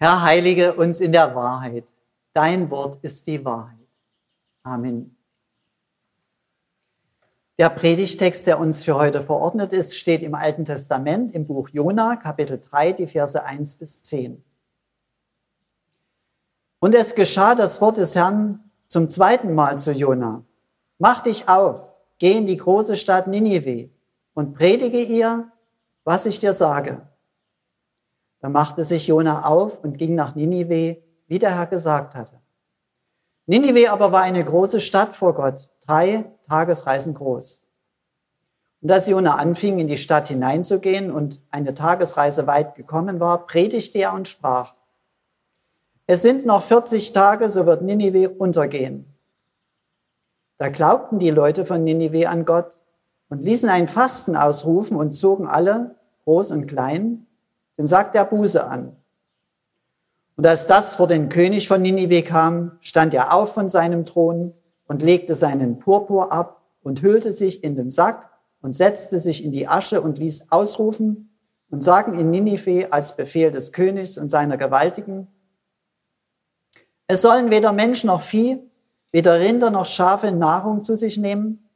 Herr, heilige uns in der Wahrheit. Dein Wort ist die Wahrheit. Amen. Der Predigtext, der uns für heute verordnet ist, steht im Alten Testament im Buch Jona, Kapitel 3, die Verse 1 bis 10. Und es geschah das Wort des Herrn zum zweiten Mal zu Jona. Mach dich auf, geh in die große Stadt Ninive und predige ihr, was ich dir sage. Da machte sich Jona auf und ging nach Ninive, wie der Herr gesagt hatte. Ninive aber war eine große Stadt vor Gott, drei Tagesreisen groß. Und als Jona anfing, in die Stadt hineinzugehen und eine Tagesreise weit gekommen war, predigte er und sprach, es sind noch 40 Tage, so wird Ninive untergehen. Da glaubten die Leute von Ninive an Gott und ließen ein Fasten ausrufen und zogen alle, groß und klein, den Sack der Buße an. Und als das vor den König von Ninive kam, stand er auf von seinem Thron und legte seinen Purpur ab und hüllte sich in den Sack und setzte sich in die Asche und ließ ausrufen und sagen in Ninive als Befehl des Königs und seiner Gewaltigen, es sollen weder Mensch noch Vieh, weder Rinder noch Schafe Nahrung zu sich nehmen.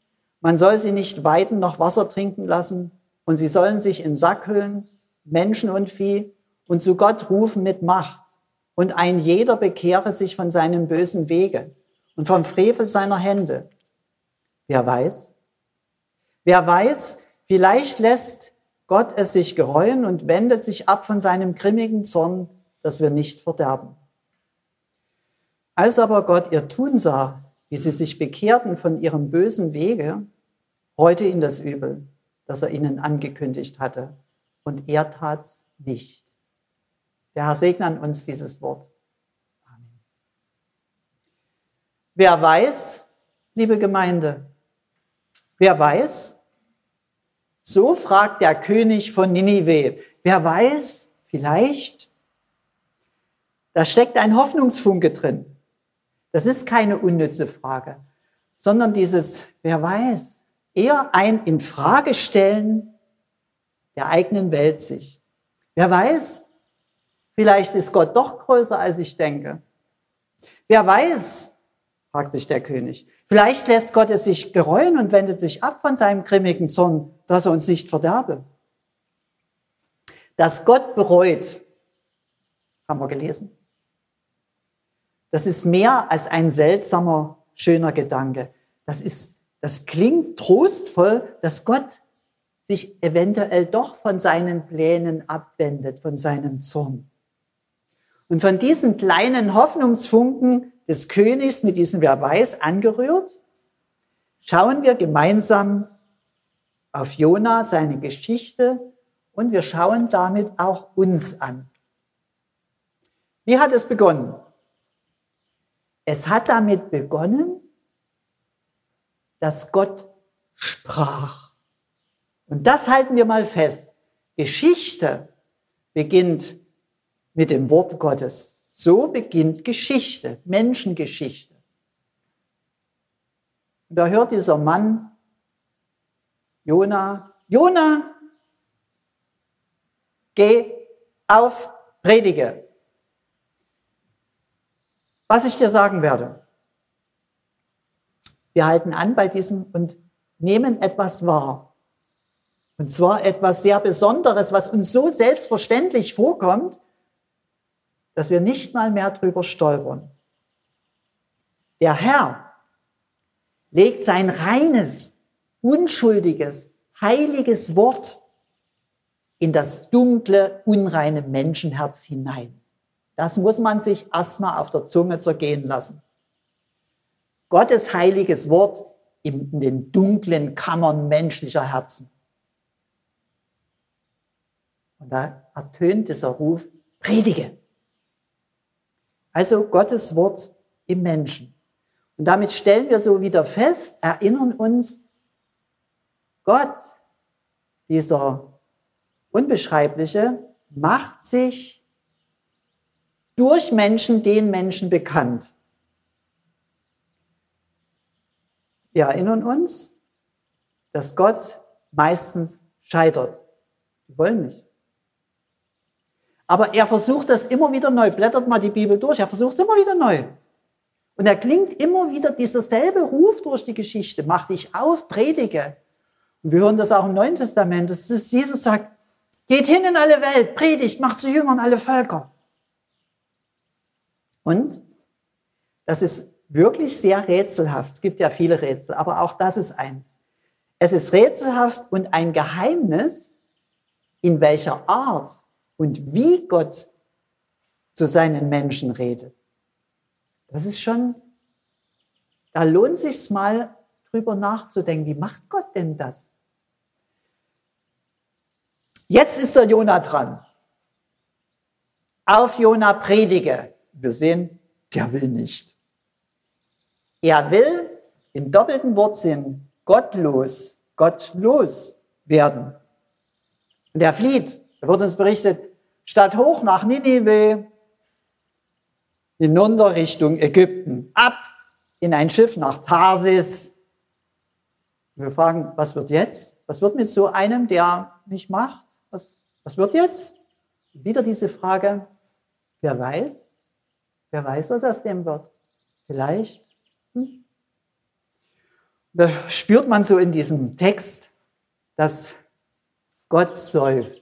Man soll sie nicht weiden noch Wasser trinken lassen und sie sollen sich in Sack hüllen Menschen und Vieh, und zu Gott rufen mit Macht. Und ein jeder bekehre sich von seinem bösen Wege und vom Frevel seiner Hände. Wer weiß? Wer weiß, vielleicht lässt Gott es sich gereuen und wendet sich ab von seinem grimmigen Zorn, dass wir nicht verderben. Als aber Gott ihr Tun sah, wie sie sich bekehrten von ihrem bösen Wege, reute ihn das Übel, das er ihnen angekündigt hatte und er tat's nicht. Der Herr segne an uns dieses Wort. Amen. Wer weiß, liebe Gemeinde, wer weiß, so fragt der König von Ninive, wer weiß, vielleicht, da steckt ein Hoffnungsfunke drin. Das ist keine unnütze Frage, sondern dieses, wer weiß, eher ein Infragestellen der eigenen Weltsicht. Wer weiß, vielleicht ist Gott doch größer, als ich denke. Wer weiß, fragt sich der König, vielleicht lässt Gott es sich gereuen und wendet sich ab von seinem grimmigen Zorn, dass er uns nicht verderbe. Dass Gott bereut, haben wir gelesen. Das ist mehr als ein seltsamer, schöner Gedanke. Das ist, das klingt trostvoll, dass Gott sich eventuell doch von seinen Plänen abwendet, von seinem Zorn. Und von diesen kleinen Hoffnungsfunken des Königs mit diesem Wer weiß angerührt, schauen wir gemeinsam auf Jona, seine Geschichte und wir schauen damit auch uns an. Wie hat es begonnen? Es hat damit begonnen, dass Gott sprach. Und das halten wir mal fest. Geschichte beginnt mit dem Wort Gottes. So beginnt Geschichte, Menschengeschichte. Und da hört dieser Mann, Jona, Jona, geh auf, predige. Was ich dir sagen werde. Wir halten an bei diesem und nehmen etwas wahr. Und zwar etwas sehr Besonderes, was uns so selbstverständlich vorkommt, dass wir nicht mal mehr drüber stolpern. Der Herr legt sein reines, unschuldiges, heiliges Wort in das dunkle, unreine Menschenherz hinein. Das muss man sich erstmal auf der Zunge zergehen lassen. Gottes heiliges Wort in den dunklen Kammern menschlicher Herzen. Und da ertönt dieser Ruf, predige. Also Gottes Wort im Menschen. Und damit stellen wir so wieder fest, erinnern uns, Gott, dieser Unbeschreibliche, macht sich durch Menschen den Menschen bekannt. Wir erinnern uns, dass Gott meistens scheitert. Wir wollen nicht. Aber er versucht das immer wieder neu. Blättert mal die Bibel durch. Er versucht es immer wieder neu. Und er klingt immer wieder dieser selbe Ruf durch die Geschichte. Mach dich auf, predige. Und wir hören das auch im Neuen Testament. Das ist, Jesus sagt, geht hin in alle Welt, predigt, macht zu Jüngern alle Völker. Und das ist wirklich sehr rätselhaft. Es gibt ja viele Rätsel, aber auch das ist eins. Es ist rätselhaft und ein Geheimnis, in welcher Art und wie Gott zu seinen Menschen redet. Das ist schon, da lohnt sich mal drüber nachzudenken, wie macht Gott denn das? Jetzt ist der Jona dran. Auf Jona predige. Wir sehen, der will nicht. Er will im doppelten Wortsinn gottlos, gottlos werden. Und er flieht. Da wird uns berichtet, statt hoch nach Ninive, hinunter Richtung Ägypten, ab in ein Schiff nach Tarsis. Wir fragen, was wird jetzt? Was wird mit so einem, der nicht macht? Was, was wird jetzt? Wieder diese Frage, wer weiß? Wer weiß, was aus dem wird? Vielleicht. Hm? Da spürt man so in diesem Text, dass Gott seufzt.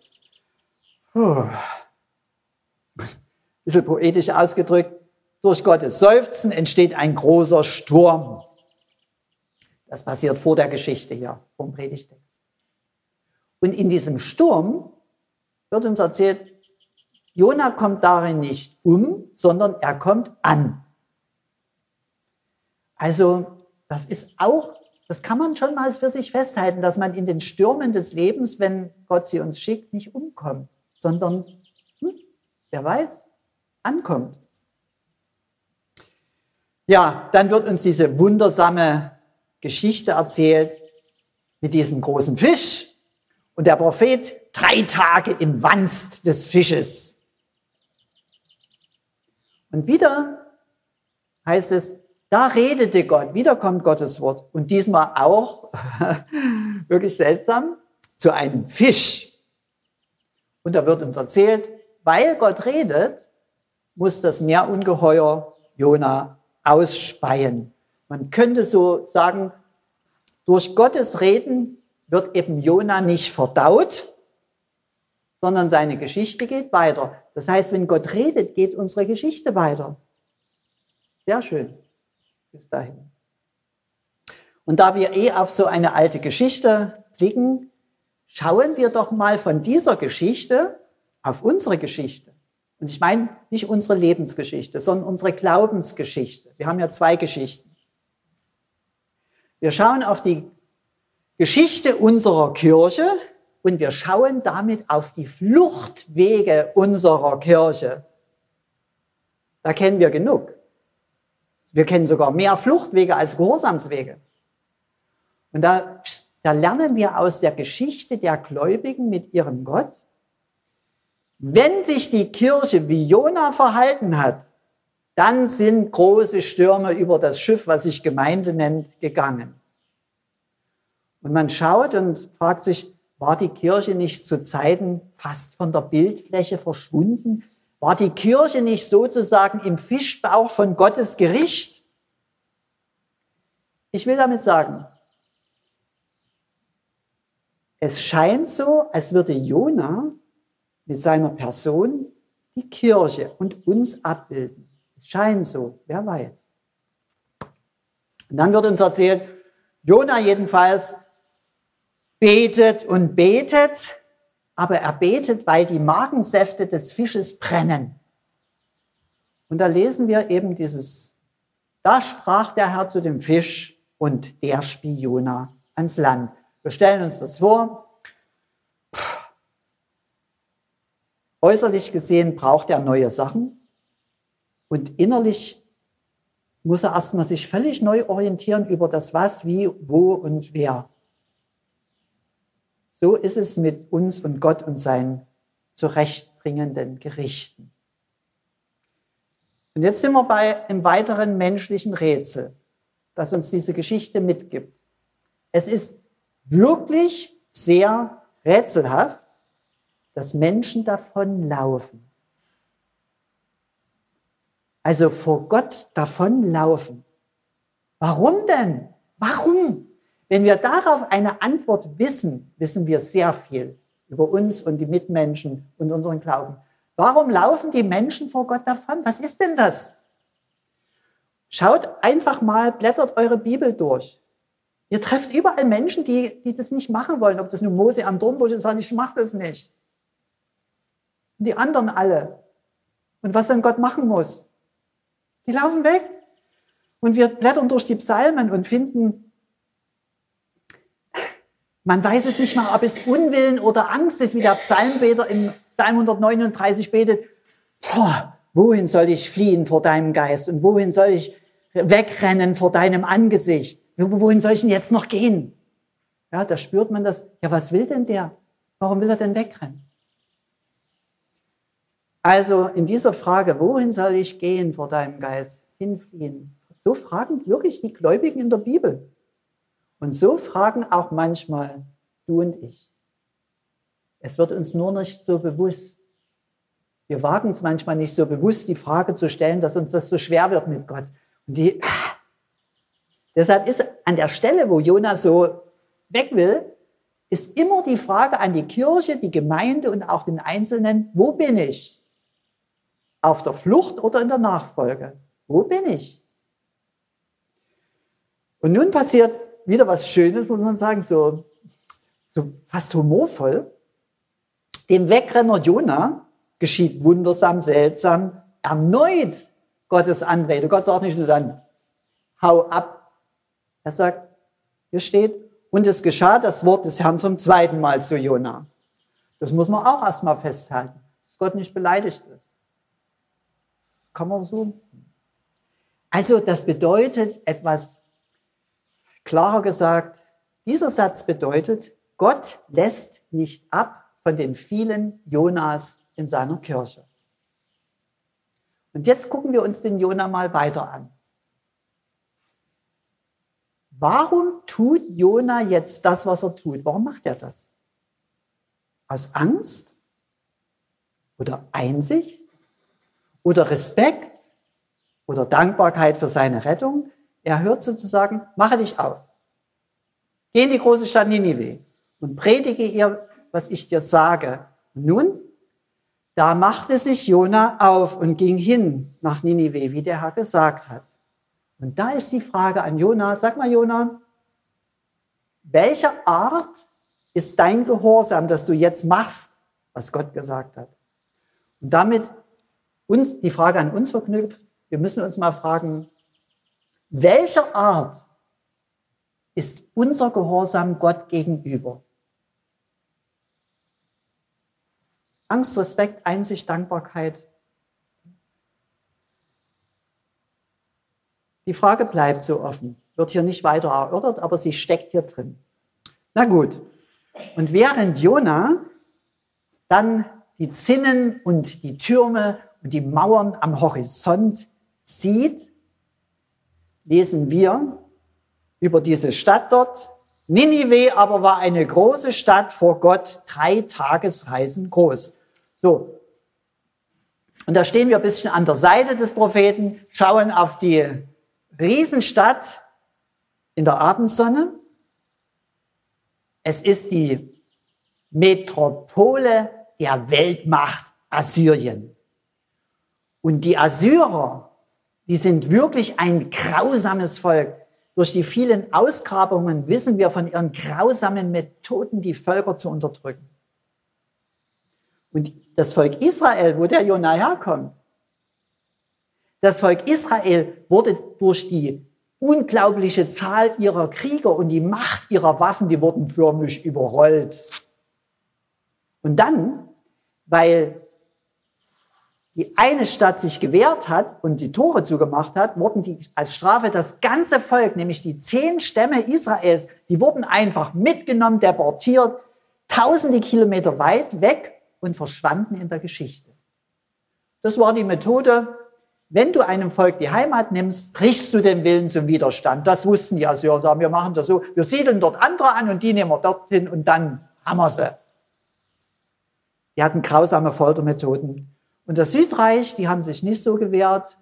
Puh. Bisschen poetisch ausgedrückt. Durch Gottes Seufzen entsteht ein großer Sturm. Das passiert vor der Geschichte hier vom Predigtext. Und in diesem Sturm wird uns erzählt, Jona kommt darin nicht um, sondern er kommt an. Also, das ist auch, das kann man schon mal für sich festhalten, dass man in den Stürmen des Lebens, wenn Gott sie uns schickt, nicht umkommt, sondern, hm, wer weiß, ankommt. Ja, dann wird uns diese wundersame Geschichte erzählt mit diesem großen Fisch und der Prophet drei Tage im Wanst des Fisches. Und wieder heißt es, da redete Gott, wieder kommt Gottes Wort. Und diesmal auch, wirklich seltsam, zu einem Fisch. Und da wird uns erzählt, weil Gott redet, muss das Meerungeheuer Jona ausspeien. Man könnte so sagen, durch Gottes Reden wird eben Jona nicht verdaut, sondern seine Geschichte geht weiter. Das heißt, wenn Gott redet, geht unsere Geschichte weiter. Sehr schön. Bis dahin. Und da wir eh auf so eine alte Geschichte blicken, schauen wir doch mal von dieser Geschichte auf unsere Geschichte. Und ich meine nicht unsere Lebensgeschichte, sondern unsere Glaubensgeschichte. Wir haben ja zwei Geschichten. Wir schauen auf die Geschichte unserer Kirche, und wir schauen damit auf die Fluchtwege unserer Kirche. Da kennen wir genug. Wir kennen sogar mehr Fluchtwege als Gehorsamswege. Und da, da lernen wir aus der Geschichte der Gläubigen mit ihrem Gott, wenn sich die Kirche wie Jona verhalten hat, dann sind große Stürme über das Schiff, was sich Gemeinde nennt, gegangen. Und man schaut und fragt sich, war die Kirche nicht zu Zeiten fast von der Bildfläche verschwunden? War die Kirche nicht sozusagen im Fischbauch von Gottes Gericht? Ich will damit sagen, es scheint so, als würde Jona mit seiner Person die Kirche und uns abbilden. Es scheint so, wer weiß. Und dann wird uns erzählt, Jona jedenfalls betet und betet, aber er betet, weil die Magensäfte des Fisches brennen. Und da lesen wir eben dieses, da sprach der Herr zu dem Fisch und der spie Jona ans Land. Wir stellen uns das vor. Äußerlich gesehen braucht er neue Sachen und innerlich muss er erstmal sich völlig neu orientieren über das Was, wie, wo und wer. So ist es mit uns und Gott und seinen zurechtbringenden Gerichten. Und jetzt sind wir bei einem weiteren menschlichen Rätsel, das uns diese Geschichte mitgibt. Es ist wirklich sehr rätselhaft, dass Menschen davonlaufen. Also vor Gott davonlaufen. Warum denn? Warum? Wenn wir darauf eine Antwort wissen, wissen wir sehr viel über uns und die Mitmenschen und unseren Glauben. Warum laufen die Menschen vor Gott davon? Was ist denn das? Schaut einfach mal, blättert eure Bibel durch. Ihr trefft überall Menschen, die, die das nicht machen wollen. Ob das nun Mose am Dornbusch ist, sagt, ich mache das nicht. Und die anderen alle. Und was dann Gott machen muss. Die laufen weg. Und wir blättern durch die Psalmen und finden, man weiß es nicht mal, ob es Unwillen oder Angst ist, wie der Psalmbeter im Psalm 139 betet. Boah, wohin soll ich fliehen vor deinem Geist und wohin soll ich wegrennen vor deinem Angesicht? Wohin soll ich denn jetzt noch gehen? Ja, da spürt man das. Ja, was will denn der? Warum will er denn wegrennen? Also in dieser Frage, wohin soll ich gehen vor deinem Geist, hinfliehen? So fragen wirklich die Gläubigen in der Bibel. Und so fragen auch manchmal du und ich. Es wird uns nur nicht so bewusst. Wir wagen es manchmal nicht so bewusst, die Frage zu stellen, dass uns das so schwer wird mit Gott. Die, deshalb ist an der Stelle, wo Jonas so weg will, ist immer die Frage an die Kirche, die Gemeinde und auch den Einzelnen, wo bin ich? Auf der Flucht oder in der Nachfolge? Wo bin ich? Und nun passiert wieder was Schönes, muss man sagen, so, so fast humorvoll. Dem Wegrenner Jona geschieht wundersam, seltsam, erneut Gottes Anrede. Gott sagt nicht nur dann, hau ab. Er sagt, hier steht, und es geschah das Wort des Herrn zum zweiten Mal zu Jona. Das muss man auch erstmal festhalten, dass Gott nicht beleidigt ist. Kann man so. Also das bedeutet etwas Klarer gesagt, dieser Satz bedeutet, Gott lässt nicht ab von den vielen Jonas in seiner Kirche. Und jetzt gucken wir uns den Jona mal weiter an. Warum tut Jona jetzt das, was er tut? Warum macht er das? Aus Angst? Oder Einsicht? Oder Respekt? Oder Dankbarkeit für seine Rettung? Er hört sozusagen, mache dich auf. Geh in die große Stadt Ninive und predige ihr, was ich dir sage. Nun, da machte sich Jona auf und ging hin nach Ninive, wie der Herr gesagt hat. Und da ist die Frage an Jona, sag mal Jona, welcher Art ist dein Gehorsam, dass du jetzt machst, was Gott gesagt hat? Und damit uns die Frage an uns verknüpft, wir müssen uns mal fragen, welcher Art ist unser Gehorsam Gott gegenüber? Angst, Respekt, Einsicht, Dankbarkeit. Die Frage bleibt so offen, wird hier nicht weiter erörtert, aber sie steckt hier drin. Na gut. Und während Jona dann die Zinnen und die Türme und die Mauern am Horizont sieht, lesen wir über diese Stadt dort. Ninive aber war eine große Stadt vor Gott, drei Tagesreisen groß. So. Und da stehen wir ein bisschen an der Seite des Propheten, schauen auf die Riesenstadt in der Abendsonne. Es ist die Metropole der Weltmacht Assyrien. Und die Assyrer die sind wirklich ein grausames Volk. Durch die vielen Ausgrabungen wissen wir von ihren grausamen Methoden, die Völker zu unterdrücken. Und das Volk Israel, wo der Jonah herkommt, das Volk Israel wurde durch die unglaubliche Zahl ihrer Krieger und die Macht ihrer Waffen, die wurden förmlich überrollt. Und dann, weil die eine Stadt sich gewehrt hat und die Tore zugemacht hat, wurden die als Strafe das ganze Volk, nämlich die zehn Stämme Israels, die wurden einfach mitgenommen, deportiert, tausende Kilometer weit weg und verschwanden in der Geschichte. Das war die Methode. Wenn du einem Volk die Heimat nimmst, brichst du den Willen zum Widerstand. Das wussten die Assyrer. Sagen, wir machen das so. Wir siedeln dort andere an und die nehmen wir dorthin und dann haben wir sie. Die hatten grausame Foltermethoden. Und das Südreich, die haben sich nicht so gewehrt.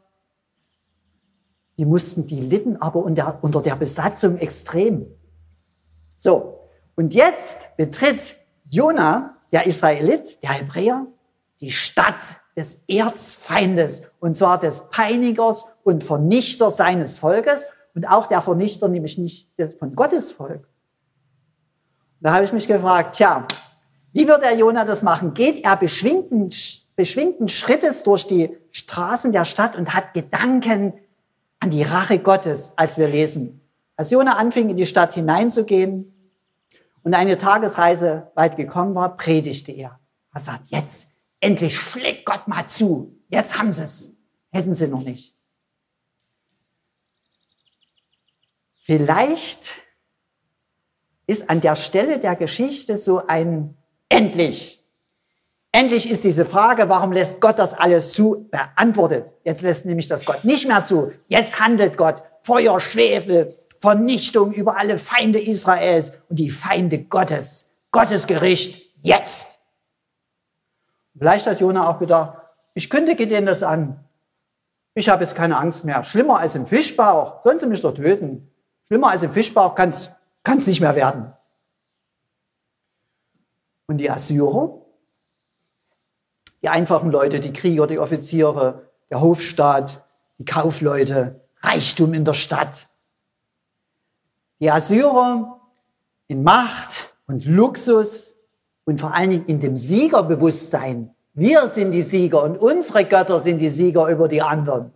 Die mussten, die litten aber unter, unter der Besatzung extrem. So. Und jetzt betritt Jona, der Israelit, der Hebräer, die Stadt des Erzfeindes, und zwar des Peinigers und Vernichter seines Volkes und auch der Vernichter, nämlich nicht von Gottes Volk. Da habe ich mich gefragt, tja, wie wird der Jona das machen? Geht er beschwingten, beschwingten Schrittes durch die Straßen der Stadt und hat Gedanken an die Rache Gottes, als wir lesen. Als Jona anfing, in die Stadt hineinzugehen und eine Tagesreise weit gekommen war, predigte er. Er sagt, jetzt endlich schlägt Gott mal zu. Jetzt haben sie es. Hätten sie noch nicht. Vielleicht ist an der Stelle der Geschichte so ein endlich. Endlich ist diese Frage, warum lässt Gott das alles zu, beantwortet. Jetzt lässt nämlich das Gott nicht mehr zu. Jetzt handelt Gott. Feuer, Schwefel, Vernichtung über alle Feinde Israels und die Feinde Gottes. Gottes Gericht jetzt. Vielleicht hat Jona auch gedacht, ich kündige denen das an. Ich habe jetzt keine Angst mehr. Schlimmer als im Fischbauch. Sollen sie mich doch töten. Schlimmer als im Fischbauch kann es nicht mehr werden. Und die Assyrer, die einfachen Leute, die Krieger, die Offiziere, der Hofstaat, die Kaufleute, Reichtum in der Stadt. Die Assyrer in Macht und Luxus und vor allen Dingen in dem Siegerbewusstsein. Wir sind die Sieger und unsere Götter sind die Sieger über die anderen.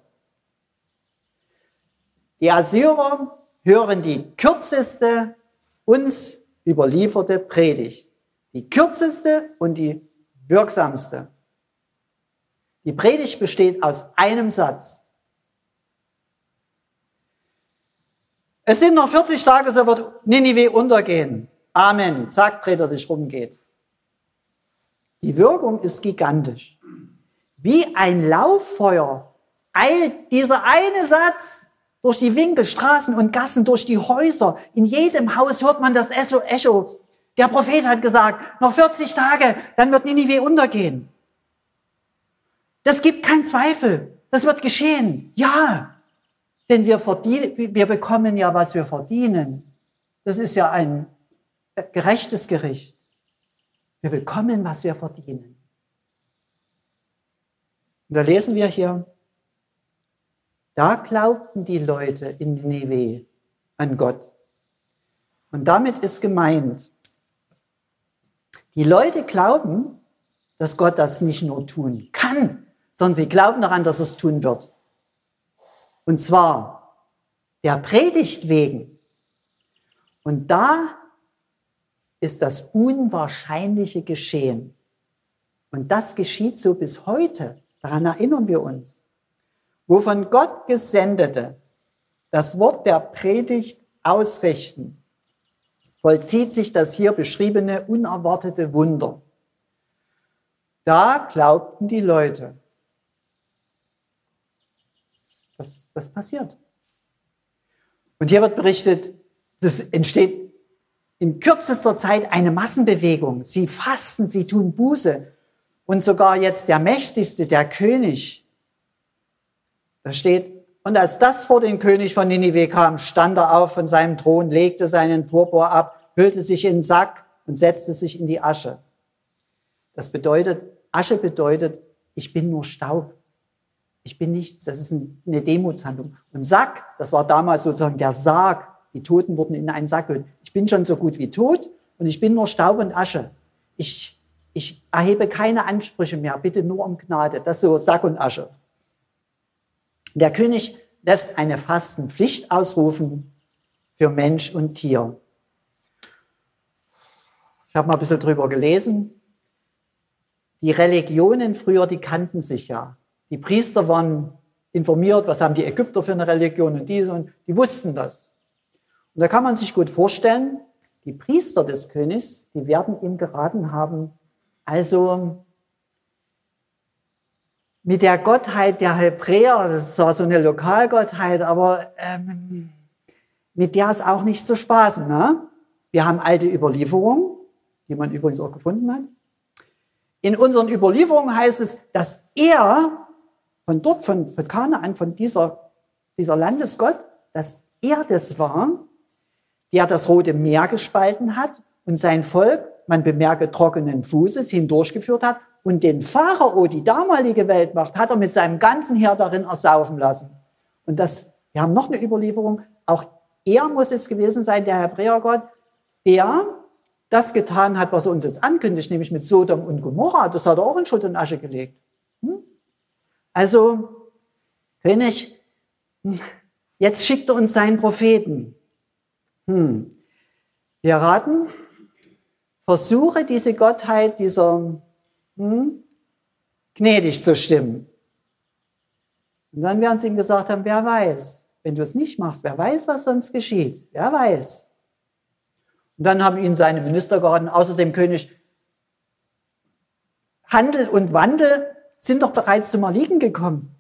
Die Assyrer hören die kürzeste uns überlieferte Predigt. Die kürzeste und die wirksamste. Die Predigt besteht aus einem Satz. Es sind noch 40 Tage, so wird Ninive untergehen. Amen. Zack, dreht er sich rum, geht. Die Wirkung ist gigantisch. Wie ein Lauffeuer eilt dieser eine Satz durch die Winkel, Straßen und Gassen, durch die Häuser. In jedem Haus hört man das Echo. Der Prophet hat gesagt, noch 40 Tage, dann wird Ninive untergehen. Das gibt keinen Zweifel. Das wird geschehen. Ja. Denn wir verdienen, wir bekommen ja, was wir verdienen. Das ist ja ein gerechtes Gericht. Wir bekommen, was wir verdienen. Und da lesen wir hier, da glaubten die Leute in Nineveh an Gott. Und damit ist gemeint, die Leute glauben, dass Gott das nicht nur tun kann, sondern sie glauben daran, dass es tun wird. Und zwar der Predigt wegen. Und da ist das Unwahrscheinliche geschehen. Und das geschieht so bis heute. Daran erinnern wir uns wo von Gott gesendete das Wort der Predigt ausrichten, vollzieht sich das hier beschriebene unerwartete Wunder. Da glaubten die Leute. Was, was passiert? Und hier wird berichtet, es entsteht in kürzester Zeit eine Massenbewegung. Sie fasten, sie tun Buße. Und sogar jetzt der Mächtigste, der König, da steht, und als das vor den König von Ninive kam, stand er auf von seinem Thron, legte seinen Purpur ab, hüllte sich in den Sack und setzte sich in die Asche. Das bedeutet, Asche bedeutet, ich bin nur Staub. Ich bin nichts. Das ist eine Demutshandlung. Und Sack, das war damals sozusagen der Sarg. Die Toten wurden in einen Sack gehüllt. Ich bin schon so gut wie tot und ich bin nur Staub und Asche. Ich, ich erhebe keine Ansprüche mehr. Bitte nur um Gnade. Das ist so Sack und Asche. Der König lässt eine Fastenpflicht ausrufen für Mensch und Tier. Ich habe mal ein bisschen drüber gelesen. Die Religionen früher, die kannten sich ja. Die Priester waren informiert, was haben die Ägypter für eine Religion und diese und die wussten das. Und da kann man sich gut vorstellen, die Priester des Königs, die werden ihm geraten haben, also mit der Gottheit der Hebräer, das zwar so eine Lokalgottheit, aber ähm, mit der ist auch nicht zu spaßen. Ne? Wir haben alte Überlieferungen, die man übrigens auch gefunden hat. In unseren Überlieferungen heißt es, dass er von dort, von, von Kanaan, von dieser dieser Landesgott, dass er das war, der das Rote Meer gespalten hat und sein Volk, man bemerke trockenen Fußes, hindurchgeführt hat und den Pharao, die damalige Weltmacht, hat er mit seinem ganzen Heer darin ersaufen lassen. Und das, wir haben noch eine Überlieferung, auch er muss es gewesen sein, der Hebräergott, der das getan hat, was er uns jetzt ankündigt, nämlich mit Sodom und Gomorra. Das hat er auch in Schutt und Asche gelegt. Hm? Also, König, jetzt schickt er uns seinen Propheten. Hm. Wir raten, versuche diese Gottheit, dieser hm, gnädig zu stimmen. Und dann werden sie ihm gesagt haben, wer weiß, wenn du es nicht machst, wer weiß, was sonst geschieht, wer weiß. Und dann haben ihn seine Minister geraten, außer dem König, Handel und Wandel sind doch bereits zum Erliegen gekommen.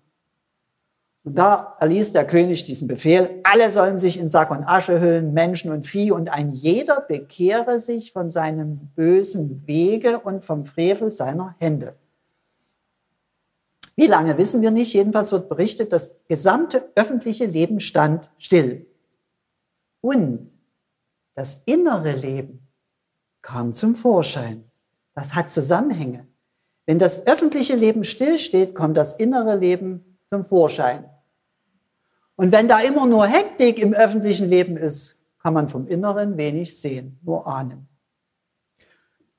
Und da erließ der König diesen Befehl, alle sollen sich in Sack und Asche hüllen, Menschen und Vieh, und ein jeder bekehre sich von seinem bösen Wege und vom Frevel seiner Hände. Wie lange wissen wir nicht, jedenfalls wird berichtet, das gesamte öffentliche Leben stand still. Und das innere Leben kam zum Vorschein. Das hat Zusammenhänge. Wenn das öffentliche Leben stillsteht, kommt das innere Leben zum Vorschein. Und wenn da immer nur Hektik im öffentlichen Leben ist, kann man vom Inneren wenig sehen, nur ahnen.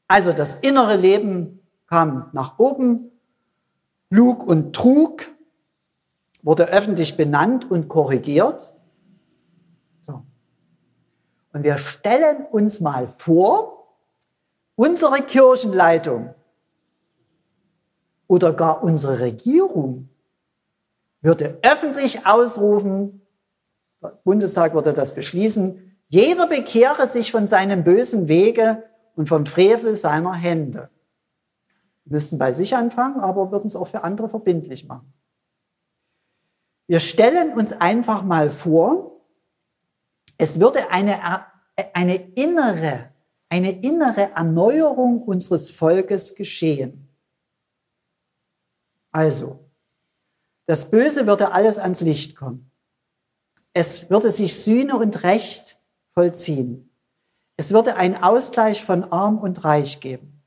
Also das innere Leben kam nach oben, Lug und Trug wurde öffentlich benannt und korrigiert. So. Und wir stellen uns mal vor, unsere Kirchenleitung oder gar unsere Regierung würde öffentlich ausrufen, der Bundestag würde das beschließen, jeder bekehre sich von seinem bösen Wege und vom Frevel seiner Hände. Wir müssten bei sich anfangen, aber würden es auch für andere verbindlich machen. Wir stellen uns einfach mal vor, es würde eine, eine innere, eine innere Erneuerung unseres Volkes geschehen. Also, das Böse würde alles ans Licht kommen. Es würde sich Sühne und Recht vollziehen. Es würde ein Ausgleich von Arm und Reich geben.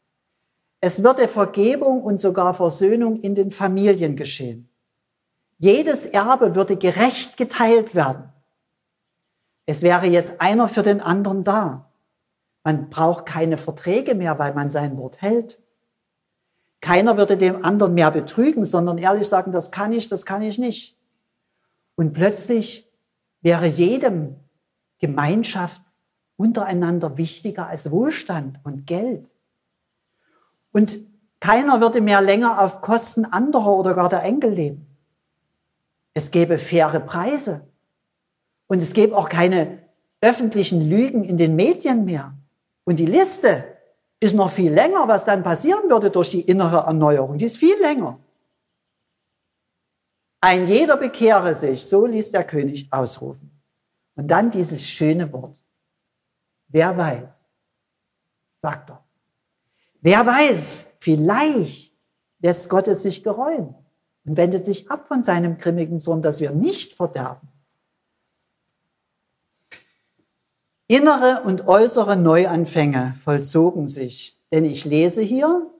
Es würde Vergebung und sogar Versöhnung in den Familien geschehen. Jedes Erbe würde gerecht geteilt werden. Es wäre jetzt einer für den anderen da. Man braucht keine Verträge mehr, weil man sein Wort hält. Keiner würde dem anderen mehr betrügen, sondern ehrlich sagen, das kann ich, das kann ich nicht. Und plötzlich wäre jedem Gemeinschaft untereinander wichtiger als Wohlstand und Geld. Und keiner würde mehr länger auf Kosten anderer oder gar der Enkel leben. Es gäbe faire Preise. Und es gäbe auch keine öffentlichen Lügen in den Medien mehr. Und die Liste ist noch viel länger, was dann passieren würde durch die innere Erneuerung. Die ist viel länger. Ein jeder bekehre sich, so ließ der König ausrufen. Und dann dieses schöne Wort. Wer weiß, sagt er. Wer weiß, vielleicht lässt Gott es sich gereuen und wendet sich ab von seinem grimmigen Sohn, dass wir nicht verderben. Innere und äußere Neuanfänge vollzogen sich, denn ich lese hier,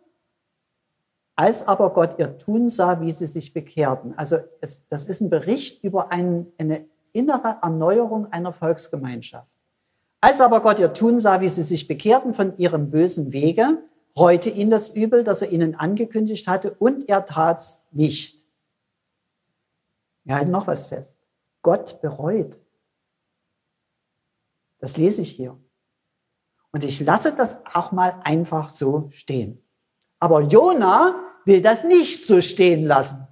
als aber Gott ihr tun sah, wie sie sich bekehrten. Also es, das ist ein Bericht über ein, eine innere Erneuerung einer Volksgemeinschaft. Als aber Gott ihr tun sah, wie sie sich bekehrten von ihrem bösen Wege, reute ihn das Übel, das er ihnen angekündigt hatte, und er tat's nicht. Wir halten noch was fest. Gott bereut. Das lese ich hier. Und ich lasse das auch mal einfach so stehen. Aber Jona will das nicht so stehen lassen.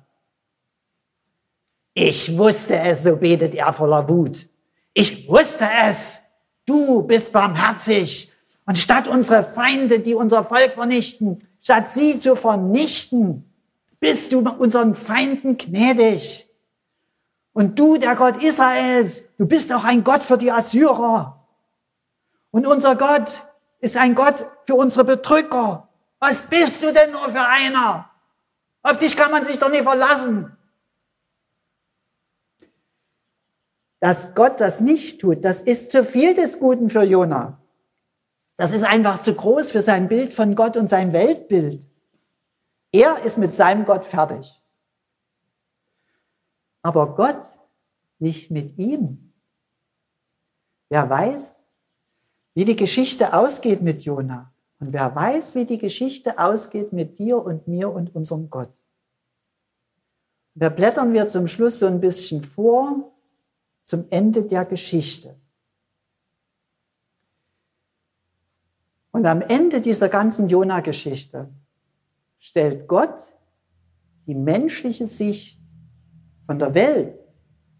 Ich wusste es, so betet er voller Wut. Ich wusste es. Du bist barmherzig. Und statt unsere Feinde, die unser Volk vernichten, statt sie zu vernichten, bist du unseren Feinden gnädig. Und du, der Gott Israels, du bist auch ein Gott für die Assyrer. Und unser Gott ist ein Gott für unsere Bedrücker. Was bist du denn nur für einer? Auf dich kann man sich doch nicht verlassen. dass Gott das nicht tut, das ist zu viel des Guten für Jona. Das ist einfach zu groß für sein Bild von Gott und sein Weltbild. Er ist mit seinem Gott fertig. Aber Gott nicht mit ihm. Wer weiß, wie die Geschichte ausgeht mit Jona. Und wer weiß, wie die Geschichte ausgeht mit dir und mir und unserem Gott. Da blättern wir zum Schluss so ein bisschen vor zum Ende der Geschichte. Und am Ende dieser ganzen Jona-Geschichte stellt Gott die menschliche Sicht von der Welt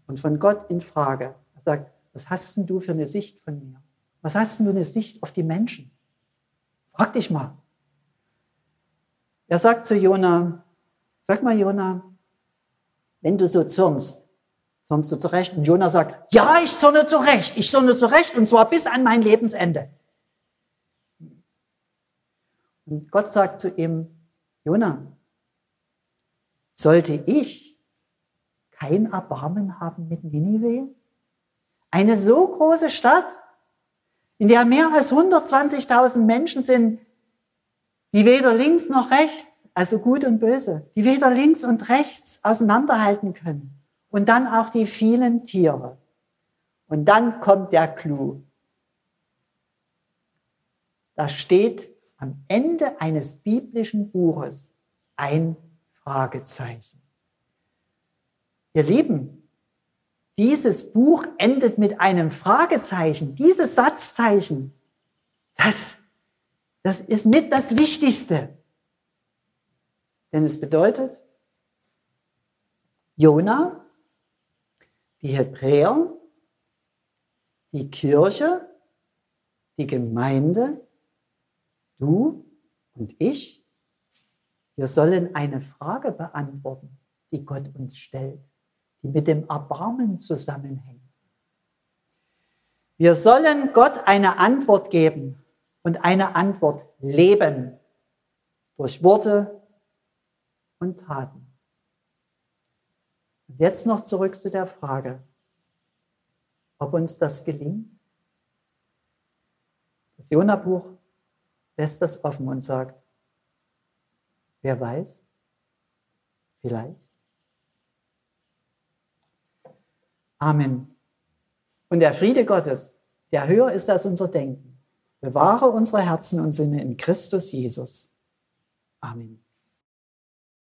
und von Gott in Frage. Er sagt, was hast denn du für eine Sicht von mir? Was hast denn du eine Sicht auf die Menschen? Frag dich mal. Er sagt zu Jona, sag mal Jona, wenn du so zürnst, zürnst du zurecht? Und Jona sagt, ja, ich zürne zurecht, ich zürne zurecht und zwar bis an mein Lebensende. Und Gott sagt zu ihm, Jona, sollte ich kein Erbarmen haben mit Ninive? Eine so große Stadt, in der mehr als 120.000 Menschen sind, die weder links noch rechts, also gut und böse, die weder links und rechts auseinanderhalten können. Und dann auch die vielen Tiere. Und dann kommt der Clou. Da steht am Ende eines biblischen Buches ein Fragezeichen. Ihr Lieben, dieses Buch endet mit einem Fragezeichen. Dieses Satzzeichen, das, das ist mit das Wichtigste. Denn es bedeutet, Jona, die Hebräer, die Kirche, die Gemeinde, du und ich, wir sollen eine Frage beantworten, die Gott uns stellt die mit dem Erbarmen zusammenhängt. Wir sollen Gott eine Antwort geben und eine Antwort leben durch Worte und Taten. Und jetzt noch zurück zu der Frage, ob uns das gelingt. Das Jona-Buch lässt das offen und sagt, wer weiß, vielleicht. Amen. Und der Friede Gottes, der höher ist als unser Denken, bewahre unsere Herzen und Sinne in Christus Jesus. Amen.